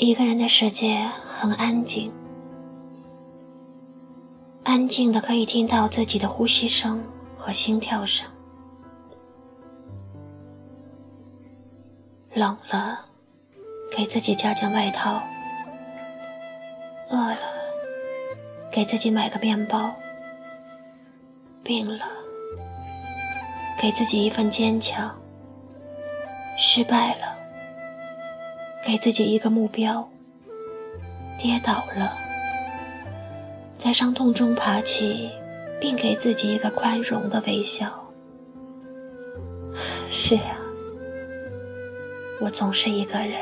一个人的世界很安静，安静的可以听到自己的呼吸声和心跳声。冷了，给自己加件外套；饿了，给自己买个面包；病了，给自己一份坚强；失败了。给自己一个目标，跌倒了，在伤痛中爬起，并给自己一个宽容的微笑。是啊，我总是一个人，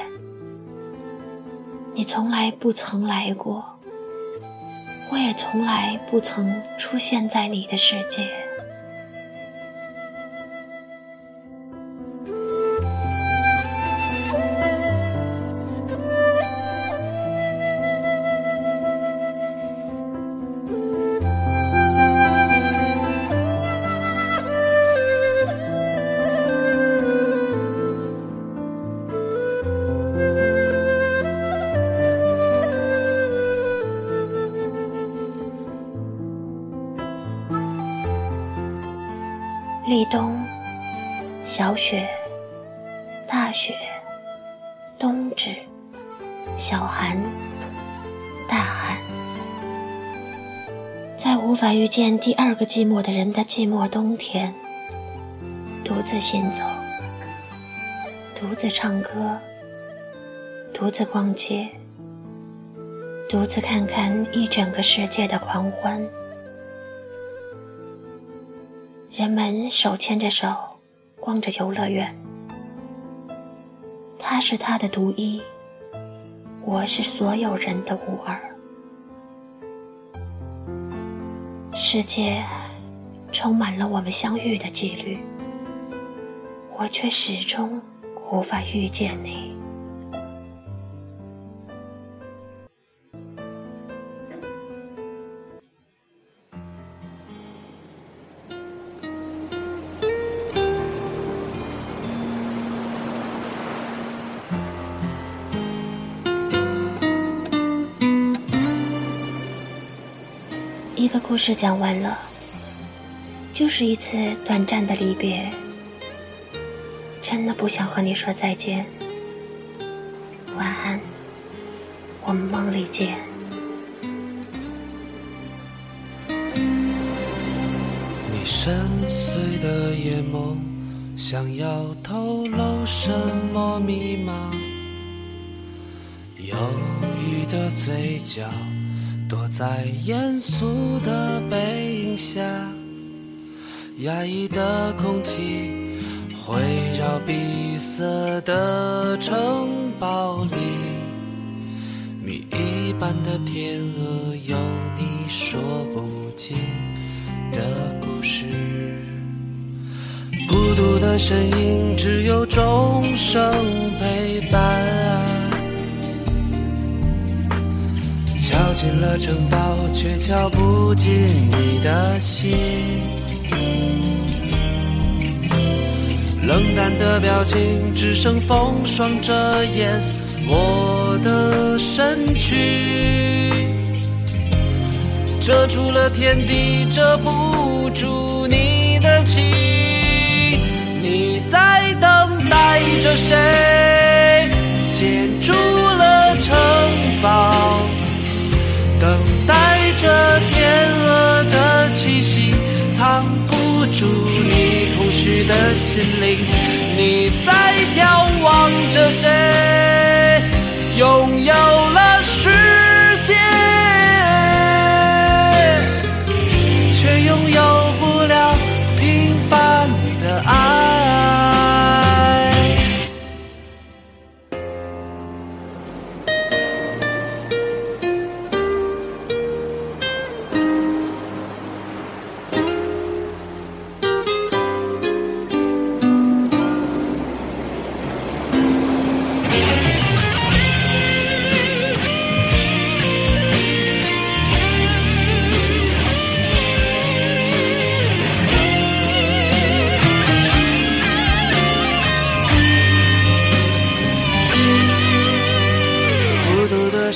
你从来不曾来过，我也从来不曾出现在你的世界。立冬，小雪，大雪，冬至，小寒，大寒，在无法遇见第二个寂寞的人的寂寞冬天，独自行走，独自唱歌，独自逛街，独自看看一整个世界的狂欢。人们手牵着手，逛着游乐园。他是他的独一，我是所有人的无二。世界充满了我们相遇的几率，我却始终无法遇见你。一个故事讲完了，就是一次短暂的离别。真的不想和你说再见。晚安，我们梦里见。你深邃的眼眸，想要透露什么密码？忧郁的嘴角。躲在严肃的背影下，压抑的空气环绕闭塞的城堡里，谜一般的天鹅有你说不尽的故事，孤独的身影只有钟城堡，却敲不进你的心。冷淡的表情，只剩风霜遮掩我的身躯，遮住了天地，遮不住你的情。你在等待着谁？挡不住你空虚的心灵。你在眺望着谁？拥有了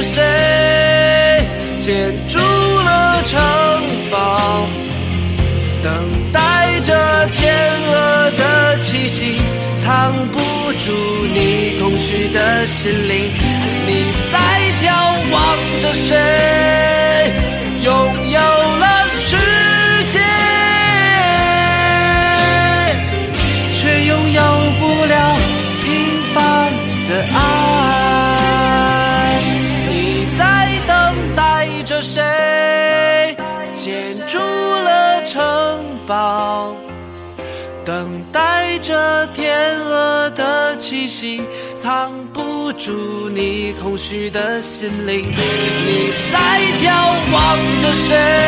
是谁？建筑了城堡，等待着天鹅的气息，藏不。住你空虚的心灵，你在眺望着谁？拥有了这天鹅的气息，藏不住你空虚的心灵。你在眺望着谁？